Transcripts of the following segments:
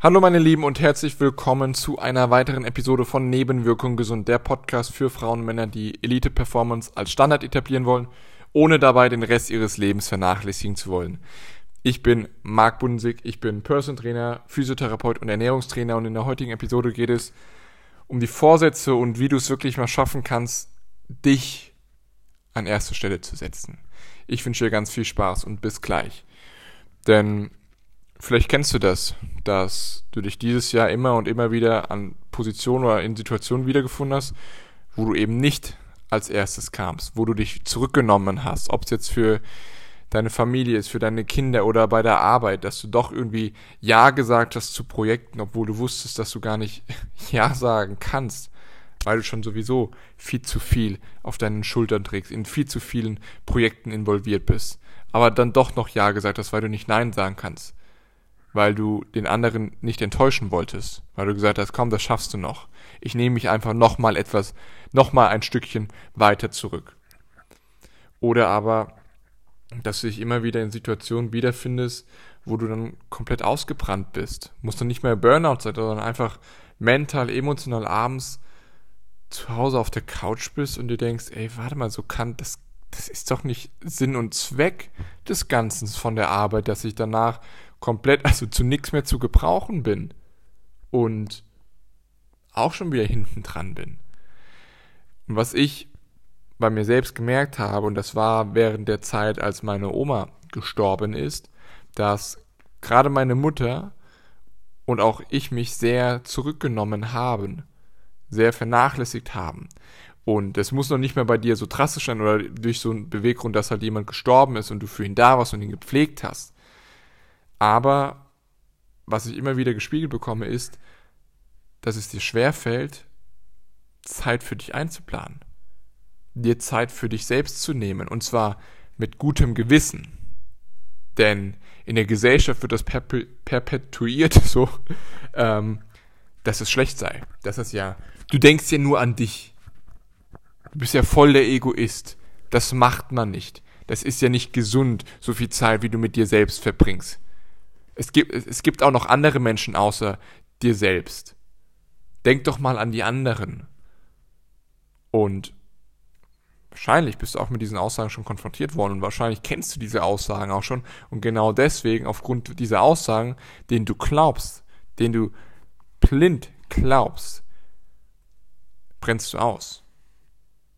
Hallo meine Lieben und herzlich willkommen zu einer weiteren Episode von Nebenwirkung gesund, der Podcast für Frauen und Männer, die Elite Performance als Standard etablieren wollen, ohne dabei den Rest ihres Lebens vernachlässigen zu wollen. Ich bin Marc Bundesig, ich bin Person Trainer, Physiotherapeut und Ernährungstrainer und in der heutigen Episode geht es um die Vorsätze und wie du es wirklich mal schaffen kannst, dich an erste Stelle zu setzen. Ich wünsche dir ganz viel Spaß und bis gleich. Denn Vielleicht kennst du das, dass du dich dieses Jahr immer und immer wieder an Positionen oder in Situationen wiedergefunden hast, wo du eben nicht als erstes kamst, wo du dich zurückgenommen hast, ob es jetzt für deine Familie ist, für deine Kinder oder bei der Arbeit, dass du doch irgendwie Ja gesagt hast zu Projekten, obwohl du wusstest, dass du gar nicht Ja sagen kannst, weil du schon sowieso viel zu viel auf deinen Schultern trägst, in viel zu vielen Projekten involviert bist, aber dann doch noch Ja gesagt hast, weil du nicht Nein sagen kannst weil du den anderen nicht enttäuschen wolltest, weil du gesagt hast, komm, das schaffst du noch. Ich nehme mich einfach nochmal etwas, nochmal ein Stückchen weiter zurück. Oder aber, dass du dich immer wieder in Situationen wiederfindest, wo du dann komplett ausgebrannt bist. Muss dann nicht mehr Burnout sein, sondern einfach mental, emotional abends zu Hause auf der Couch bist und dir denkst, ey, warte mal, so kann das, das ist doch nicht Sinn und Zweck des Ganzen von der Arbeit, dass ich danach komplett, also zu nichts mehr zu gebrauchen bin und auch schon wieder hinten dran bin. Und was ich bei mir selbst gemerkt habe, und das war während der Zeit, als meine Oma gestorben ist, dass gerade meine Mutter und auch ich mich sehr zurückgenommen haben, sehr vernachlässigt haben. Und es muss noch nicht mehr bei dir so drastisch sein oder durch so einen Beweggrund, dass halt jemand gestorben ist und du für ihn da warst und ihn gepflegt hast. Aber was ich immer wieder gespiegelt bekomme, ist, dass es dir schwerfällt, Zeit für dich einzuplanen. Dir Zeit für dich selbst zu nehmen. Und zwar mit gutem Gewissen. Denn in der Gesellschaft wird das perpetuiert so, ähm, dass es schlecht sei. Dass es ja, du denkst ja nur an dich. Du bist ja voll der Egoist. Das macht man nicht. Das ist ja nicht gesund, so viel Zeit, wie du mit dir selbst verbringst. Es gibt, es gibt auch noch andere Menschen außer dir selbst. Denk doch mal an die anderen. Und wahrscheinlich bist du auch mit diesen Aussagen schon konfrontiert worden und wahrscheinlich kennst du diese Aussagen auch schon. Und genau deswegen, aufgrund dieser Aussagen, denen du glaubst, denen du blind glaubst, brennst du aus.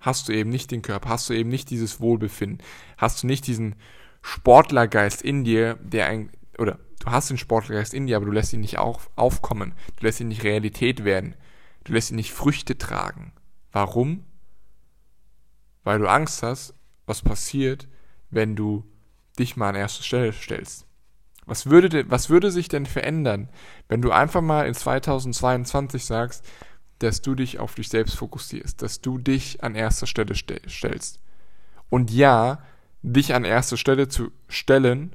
Hast du eben nicht den Körper, hast du eben nicht dieses Wohlbefinden, hast du nicht diesen Sportlergeist in dir, der ein, oder du hast den Sportgeist in dir, aber du lässt ihn nicht auf, aufkommen. Du lässt ihn nicht Realität werden. Du lässt ihn nicht Früchte tragen. Warum? Weil du Angst hast, was passiert, wenn du dich mal an erste Stelle stellst. Was würde, was würde sich denn verändern, wenn du einfach mal in 2022 sagst, dass du dich auf dich selbst fokussierst, dass du dich an erster Stelle stellst? Und ja, dich an erste Stelle zu stellen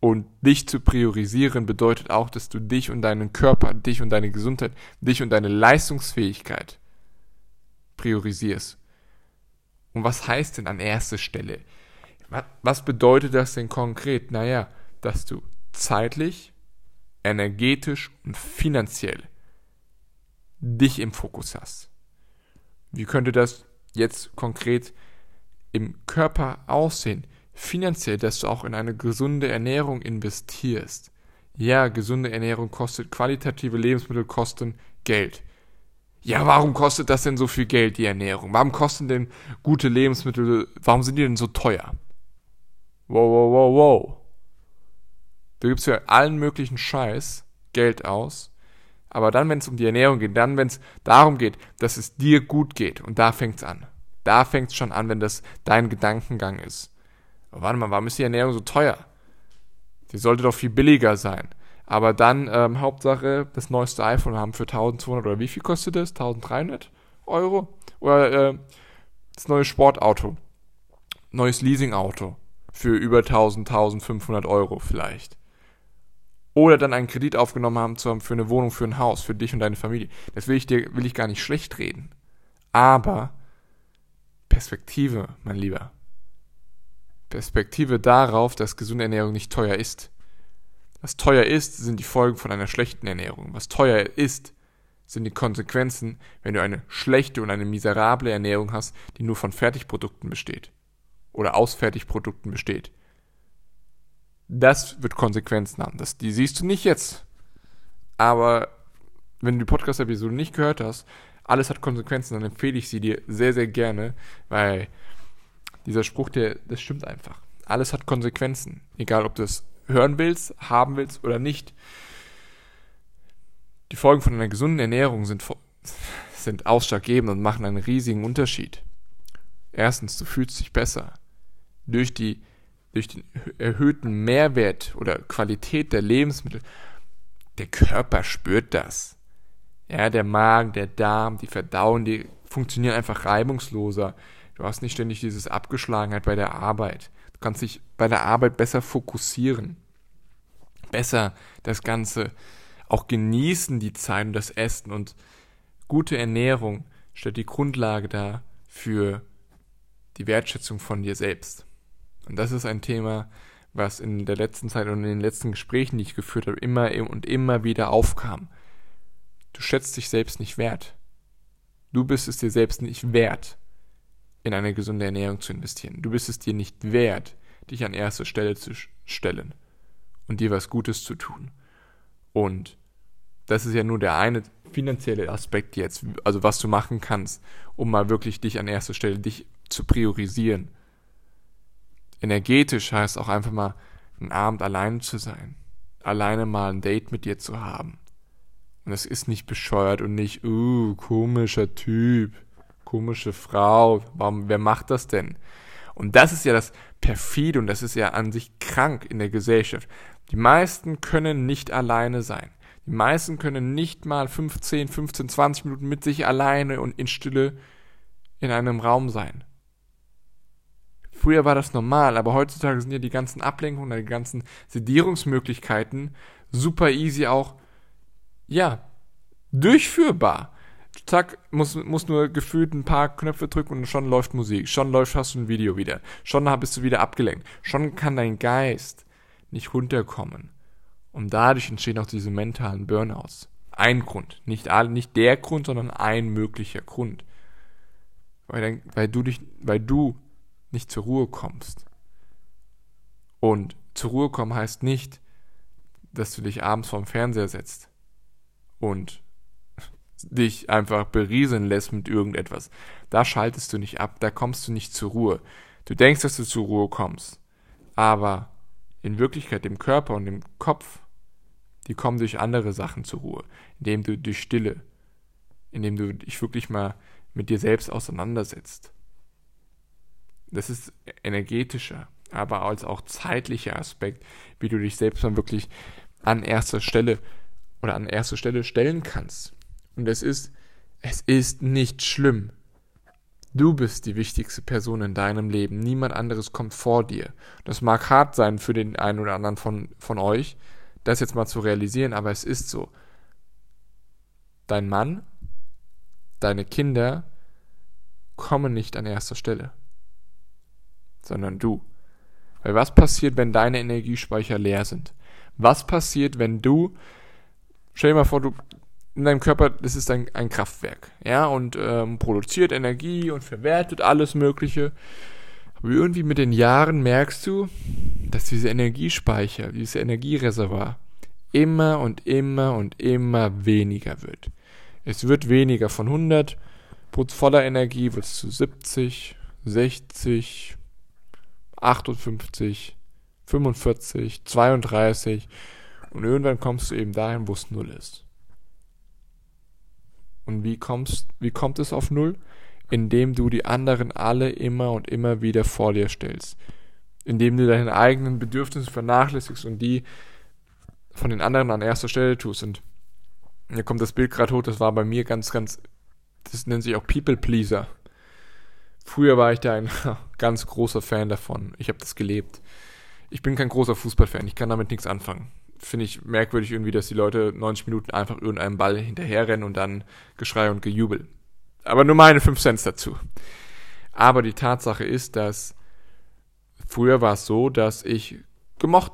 und dich zu priorisieren bedeutet auch, dass du dich und deinen Körper, dich und deine Gesundheit, dich und deine Leistungsfähigkeit priorisierst. Und was heißt denn an erster Stelle? Was bedeutet das denn konkret? Naja, dass du zeitlich, energetisch und finanziell dich im Fokus hast. Wie könnte das jetzt konkret im Körper aussehen? Finanziell, dass du auch in eine gesunde Ernährung investierst. Ja, gesunde Ernährung kostet, qualitative Lebensmittel kosten Geld. Ja, warum kostet das denn so viel Geld, die Ernährung? Warum kosten denn gute Lebensmittel, warum sind die denn so teuer? Wow, wow, wow, wow. Du gibst für allen möglichen Scheiß Geld aus, aber dann, wenn es um die Ernährung geht, dann, wenn es darum geht, dass es dir gut geht, und da fängt es an. Da fängt es schon an, wenn das dein Gedankengang ist warte mal, warum ist die Ernährung so teuer? Die sollte doch viel billiger sein. Aber dann, ähm, Hauptsache, das neueste iPhone haben für 1200 oder wie viel kostet das? 1300 Euro? Oder äh, das neue Sportauto. Neues Leasingauto für über 1000, 1500 Euro vielleicht. Oder dann einen Kredit aufgenommen haben für eine Wohnung, für ein Haus, für dich und deine Familie. Das will ich dir, will ich gar nicht schlecht reden. Aber Perspektive, mein Lieber. Perspektive darauf, dass gesunde Ernährung nicht teuer ist. Was teuer ist, sind die Folgen von einer schlechten Ernährung. Was teuer ist, sind die Konsequenzen, wenn du eine schlechte und eine miserable Ernährung hast, die nur von Fertigprodukten besteht. Oder aus Fertigprodukten besteht. Das wird Konsequenzen haben. Das, die siehst du nicht jetzt. Aber wenn du die Podcast-Episode nicht gehört hast, alles hat Konsequenzen, dann empfehle ich sie dir sehr, sehr gerne, weil dieser Spruch, der, das stimmt einfach. Alles hat Konsequenzen. Egal, ob du es hören willst, haben willst oder nicht. Die Folgen von einer gesunden Ernährung sind, sind ausschlaggebend und machen einen riesigen Unterschied. Erstens, du fühlst dich besser. Durch, die, durch den erhöhten Mehrwert oder Qualität der Lebensmittel. Der Körper spürt das. Ja, der Magen, der Darm, die Verdauung, die funktionieren einfach reibungsloser. Du hast nicht ständig dieses Abgeschlagenheit bei der Arbeit. Du kannst dich bei der Arbeit besser fokussieren. Besser das Ganze auch genießen, die Zeit und das Essen. Und gute Ernährung stellt die Grundlage dar für die Wertschätzung von dir selbst. Und das ist ein Thema, was in der letzten Zeit und in den letzten Gesprächen, die ich geführt habe, immer und immer wieder aufkam. Du schätzt dich selbst nicht wert. Du bist es dir selbst nicht wert, in eine gesunde Ernährung zu investieren. Du bist es dir nicht wert, dich an erste Stelle zu stellen und dir was Gutes zu tun. Und das ist ja nur der eine finanzielle Aspekt jetzt, also was du machen kannst, um mal wirklich dich an erste Stelle, dich zu priorisieren. Energetisch heißt auch einfach mal, einen Abend alleine zu sein. Alleine mal ein Date mit dir zu haben. Und es ist nicht bescheuert und nicht, uh, komischer Typ, komische Frau, warum, wer macht das denn? Und das ist ja das perfide und das ist ja an sich krank in der Gesellschaft. Die meisten können nicht alleine sein. Die meisten können nicht mal 15, 15, 20 Minuten mit sich alleine und in Stille in einem Raum sein. Früher war das normal, aber heutzutage sind ja die ganzen Ablenkungen, die ganzen Sedierungsmöglichkeiten super easy auch ja, durchführbar. Zack, muss, muss nur gefühlt ein paar Knöpfe drücken und schon läuft Musik. Schon läuft, hast du ein Video wieder. Schon bist du wieder abgelenkt. Schon kann dein Geist nicht runterkommen. Und dadurch entstehen auch diese mentalen Burnouts. Ein Grund. Nicht, all, nicht der Grund, sondern ein möglicher Grund. Weil, dann, weil, du dich, weil du nicht zur Ruhe kommst. Und zur Ruhe kommen heißt nicht, dass du dich abends vorm Fernseher setzt und dich einfach berieseln lässt mit irgendetwas. Da schaltest du nicht ab, da kommst du nicht zur Ruhe. Du denkst, dass du zur Ruhe kommst, aber in Wirklichkeit dem Körper und dem Kopf, die kommen durch andere Sachen zur Ruhe, indem du durch Stille, indem du dich wirklich mal mit dir selbst auseinandersetzt. Das ist energetischer, aber als auch zeitlicher Aspekt, wie du dich selbst mal wirklich an erster Stelle oder an erste Stelle stellen kannst. Und es ist, es ist nicht schlimm. Du bist die wichtigste Person in deinem Leben. Niemand anderes kommt vor dir. Das mag hart sein für den einen oder anderen von, von euch, das jetzt mal zu realisieren, aber es ist so. Dein Mann, deine Kinder kommen nicht an erster Stelle, sondern du. Weil was passiert, wenn deine Energiespeicher leer sind? Was passiert, wenn du stell dir mal vor, du in deinem Körper, das ist ein, ein Kraftwerk, ja, und ähm, produziert Energie und verwertet alles Mögliche. Aber irgendwie mit den Jahren merkst du, dass diese Energiespeicher, dieses Energiereservoir immer und immer und immer weniger wird. Es wird weniger von 100 voller Energie wird es zu 70, 60, 58, 45, 32 und irgendwann kommst du eben dahin, wo es null ist. Und wie, kommst, wie kommt es auf null? Indem du die anderen alle immer und immer wieder vor dir stellst. Indem du deine eigenen Bedürfnisse vernachlässigst und die von den anderen an erster Stelle tust. Und hier kommt das Bild gerade hoch, das war bei mir ganz, ganz, das nennt sich auch People Pleaser. Früher war ich da ein ganz großer Fan davon. Ich habe das gelebt. Ich bin kein großer Fußballfan, ich kann damit nichts anfangen finde ich merkwürdig irgendwie, dass die Leute 90 Minuten einfach irgendeinem Ball hinterherrennen und dann Geschrei und Gejubel. Aber nur meine 5 Cent dazu. Aber die Tatsache ist, dass früher war es so, dass ich gemocht,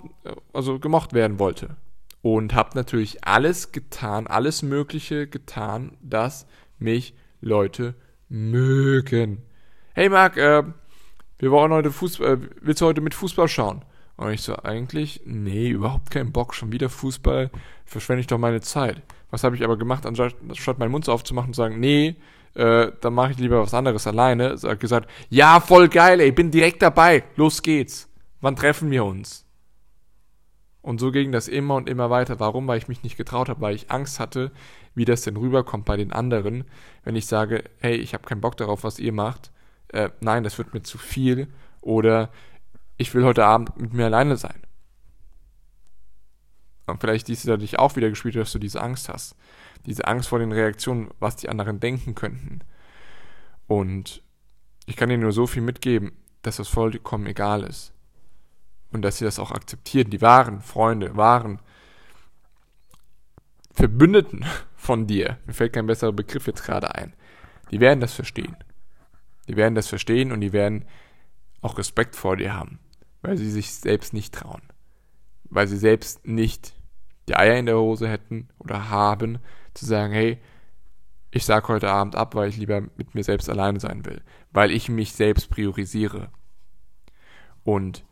also gemocht werden wollte. Und habe natürlich alles getan, alles Mögliche getan, dass mich Leute mögen. Hey Marc, äh, wir wollen heute Fußball, äh, willst du heute mit Fußball schauen? Und ich so, eigentlich, nee, überhaupt keinen Bock, schon wieder Fußball, verschwende ich doch meine Zeit. Was habe ich aber gemacht, anstatt meinen Mund aufzumachen und zu sagen, nee, äh, dann mache ich lieber was anderes alleine. So, gesagt, ja, voll geil, ey, bin direkt dabei, los geht's. Wann treffen wir uns? Und so ging das immer und immer weiter. Warum? Weil ich mich nicht getraut habe, weil ich Angst hatte, wie das denn rüberkommt bei den anderen, wenn ich sage, hey, ich habe keinen Bock darauf, was ihr macht. Äh, nein, das wird mir zu viel. Oder ich will heute Abend mit mir alleine sein. Und vielleicht siehst du dadurch auch wieder gespielt, dass du diese Angst hast. Diese Angst vor den Reaktionen, was die anderen denken könnten. Und ich kann dir nur so viel mitgeben, dass das vollkommen egal ist. Und dass sie das auch akzeptieren. Die wahren Freunde, wahren Verbündeten von dir, mir fällt kein besserer Begriff jetzt gerade ein, die werden das verstehen. Die werden das verstehen und die werden auch Respekt vor dir haben, weil sie sich selbst nicht trauen. Weil sie selbst nicht die Eier in der Hose hätten oder haben, zu sagen, hey, ich sag heute Abend ab, weil ich lieber mit mir selbst alleine sein will, weil ich mich selbst priorisiere. Und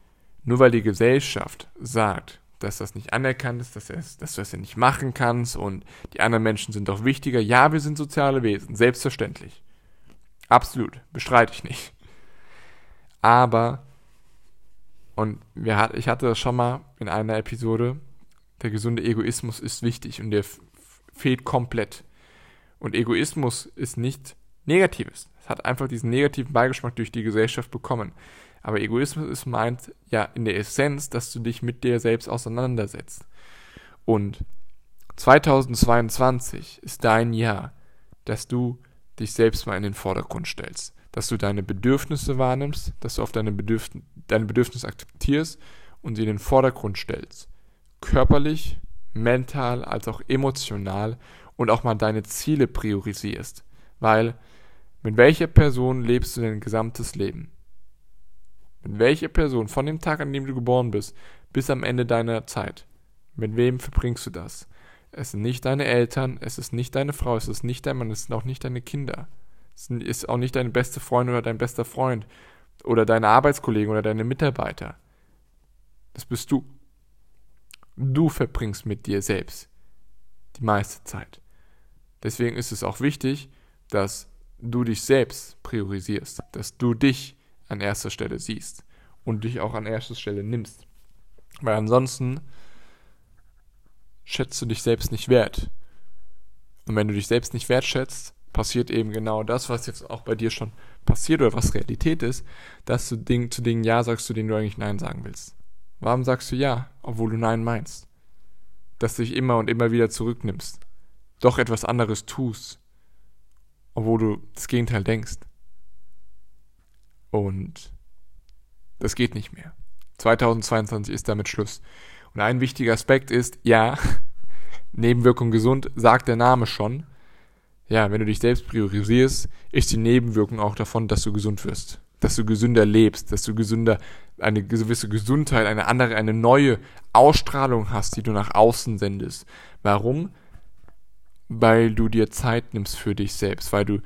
nur weil die Gesellschaft sagt, dass das nicht anerkannt ist, dass, es, dass du das ja nicht machen kannst und die anderen Menschen sind doch wichtiger. Ja, wir sind soziale Wesen, selbstverständlich. Absolut, bestreite ich nicht. Aber, und wir, ich hatte das schon mal in einer Episode, der gesunde Egoismus ist wichtig und der fehlt komplett. Und Egoismus ist nicht Negatives. Es hat einfach diesen negativen Beigeschmack durch die Gesellschaft bekommen. Aber Egoismus ist meint ja in der Essenz, dass du dich mit dir selbst auseinandersetzt. Und 2022 ist dein Jahr, dass du dich selbst mal in den Vordergrund stellst. Dass du deine Bedürfnisse wahrnimmst, dass du auf deine, Bedürf deine Bedürfnisse akzeptierst und sie in den Vordergrund stellst. Körperlich, mental als auch emotional und auch mal deine Ziele priorisierst. Weil mit welcher Person lebst du dein gesamtes Leben? Mit welcher Person von dem Tag, an dem du geboren bist, bis am Ende deiner Zeit? Mit wem verbringst du das? Es sind nicht deine Eltern, es ist nicht deine Frau, es ist nicht dein Mann, es sind auch nicht deine Kinder. Es ist auch nicht deine beste Freundin oder dein bester Freund oder deine Arbeitskollegen oder deine Mitarbeiter. Das bist du. Du verbringst mit dir selbst die meiste Zeit. Deswegen ist es auch wichtig, dass du dich selbst priorisierst, dass du dich an erster Stelle siehst und dich auch an erster Stelle nimmst. Weil ansonsten schätzt du dich selbst nicht wert. Und wenn du dich selbst nicht wertschätzt, passiert eben genau das, was jetzt auch bei dir schon passiert oder was Realität ist, dass du Ding, zu Dingen Ja sagst, zu denen du eigentlich Nein sagen willst. Warum sagst du Ja, obwohl du Nein meinst? Dass du dich immer und immer wieder zurücknimmst, doch etwas anderes tust, obwohl du das Gegenteil denkst. Und das geht nicht mehr. 2022 ist damit Schluss. Und ein wichtiger Aspekt ist, ja, Nebenwirkung gesund, sagt der Name schon. Ja, wenn du dich selbst priorisierst, ist die Nebenwirkung auch davon, dass du gesund wirst. Dass du gesünder lebst, dass du gesünder, eine gewisse Gesundheit, eine andere, eine neue Ausstrahlung hast, die du nach außen sendest. Warum? Weil du dir Zeit nimmst für dich selbst, weil du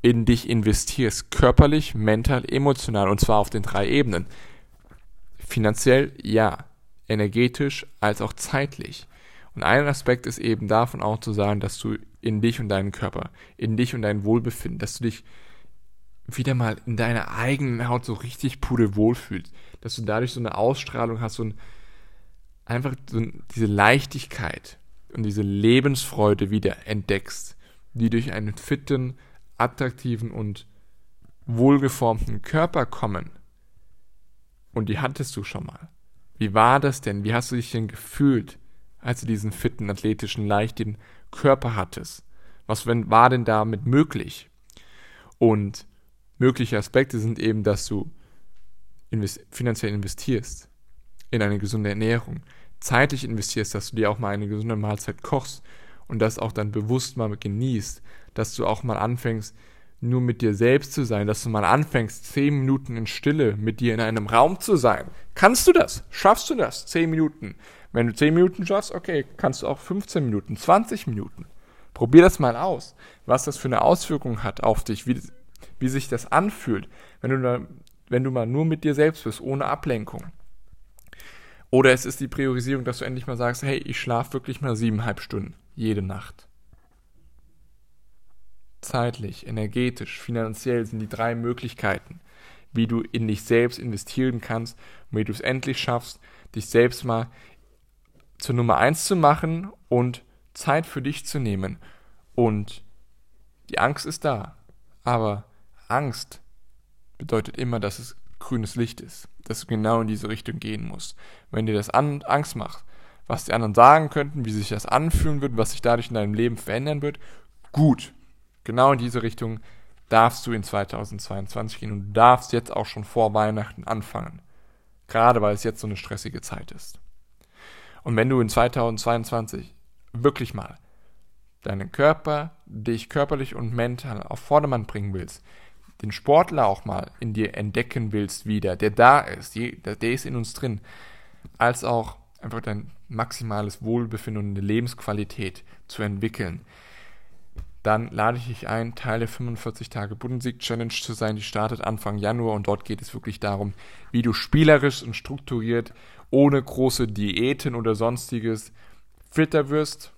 in dich investierst, körperlich, mental, emotional, und zwar auf den drei Ebenen. Finanziell ja, energetisch als auch zeitlich. Und ein Aspekt ist eben davon auch zu sagen, dass du in dich und deinen Körper, in dich und dein Wohlbefinden, dass du dich wieder mal in deiner eigenen Haut so richtig pudelwohl fühlst, dass du dadurch so eine Ausstrahlung hast, ein, einfach so diese Leichtigkeit und diese Lebensfreude wieder entdeckst, die durch einen fitten, attraktiven und wohlgeformten Körper kommen. Und die hattest du schon mal. Wie war das denn? Wie hast du dich denn gefühlt, als du diesen fitten, athletischen, leichten Körper hattest? Was war denn damit möglich? Und mögliche Aspekte sind eben, dass du invest finanziell investierst in eine gesunde Ernährung, zeitlich investierst, dass du dir auch mal eine gesunde Mahlzeit kochst und das auch dann bewusst mal genießt, dass du auch mal anfängst, nur mit dir selbst zu sein, dass du mal anfängst, zehn Minuten in Stille mit dir in einem Raum zu sein. Kannst du das? Schaffst du das? Zehn Minuten. Wenn du zehn Minuten schaffst, okay, kannst du auch 15 Minuten, 20 Minuten. Probier das mal aus, was das für eine Auswirkung hat auf dich, wie, wie sich das anfühlt, wenn du, da, wenn du mal nur mit dir selbst bist, ohne Ablenkung. Oder es ist die Priorisierung, dass du endlich mal sagst, hey, ich schlafe wirklich mal siebeneinhalb Stunden jede Nacht zeitlich, energetisch, finanziell sind die drei Möglichkeiten, wie du in dich selbst investieren kannst wie du es endlich schaffst, dich selbst mal zur Nummer eins zu machen und Zeit für dich zu nehmen. Und die Angst ist da. Aber Angst bedeutet immer, dass es grünes Licht ist, dass du genau in diese Richtung gehen musst. Wenn dir das Angst macht, was die anderen sagen könnten, wie sich das anfühlen wird, was sich dadurch in deinem Leben verändern wird, gut genau in diese Richtung darfst du in 2022 gehen und du darfst jetzt auch schon vor Weihnachten anfangen. Gerade weil es jetzt so eine stressige Zeit ist. Und wenn du in 2022 wirklich mal deinen Körper, dich körperlich und mental auf Vordermann bringen willst, den Sportler auch mal in dir entdecken willst wieder, der da ist, der ist in uns drin, als auch einfach dein maximales Wohlbefinden und eine Lebensqualität zu entwickeln, dann lade ich dich ein, Teil der 45 Tage Bundesieg Challenge zu sein. Die startet Anfang Januar und dort geht es wirklich darum, wie du spielerisch und strukturiert, ohne große Diäten oder sonstiges, fitter wirst,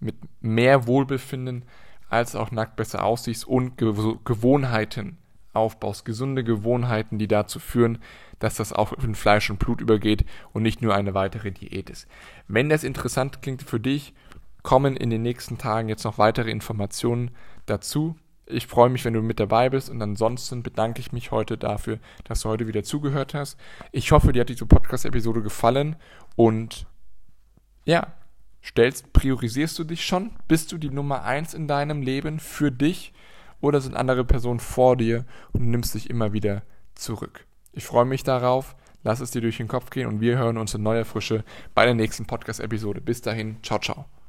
mit mehr Wohlbefinden, als auch nackt besser aussiehst und Gewohnheiten aufbaust, gesunde Gewohnheiten, die dazu führen, dass das auch in Fleisch und Blut übergeht und nicht nur eine weitere Diät ist. Wenn das interessant klingt für dich, kommen in den nächsten Tagen jetzt noch weitere Informationen dazu. Ich freue mich, wenn du mit dabei bist und ansonsten bedanke ich mich heute dafür, dass du heute wieder zugehört hast. Ich hoffe, dir hat diese Podcast-Episode gefallen und ja, stellst, priorisierst du dich schon? Bist du die Nummer eins in deinem Leben für dich oder sind andere Personen vor dir und nimmst dich immer wieder zurück? Ich freue mich darauf. Lass es dir durch den Kopf gehen und wir hören uns in neuer Frische bei der nächsten Podcast-Episode. Bis dahin, ciao, ciao.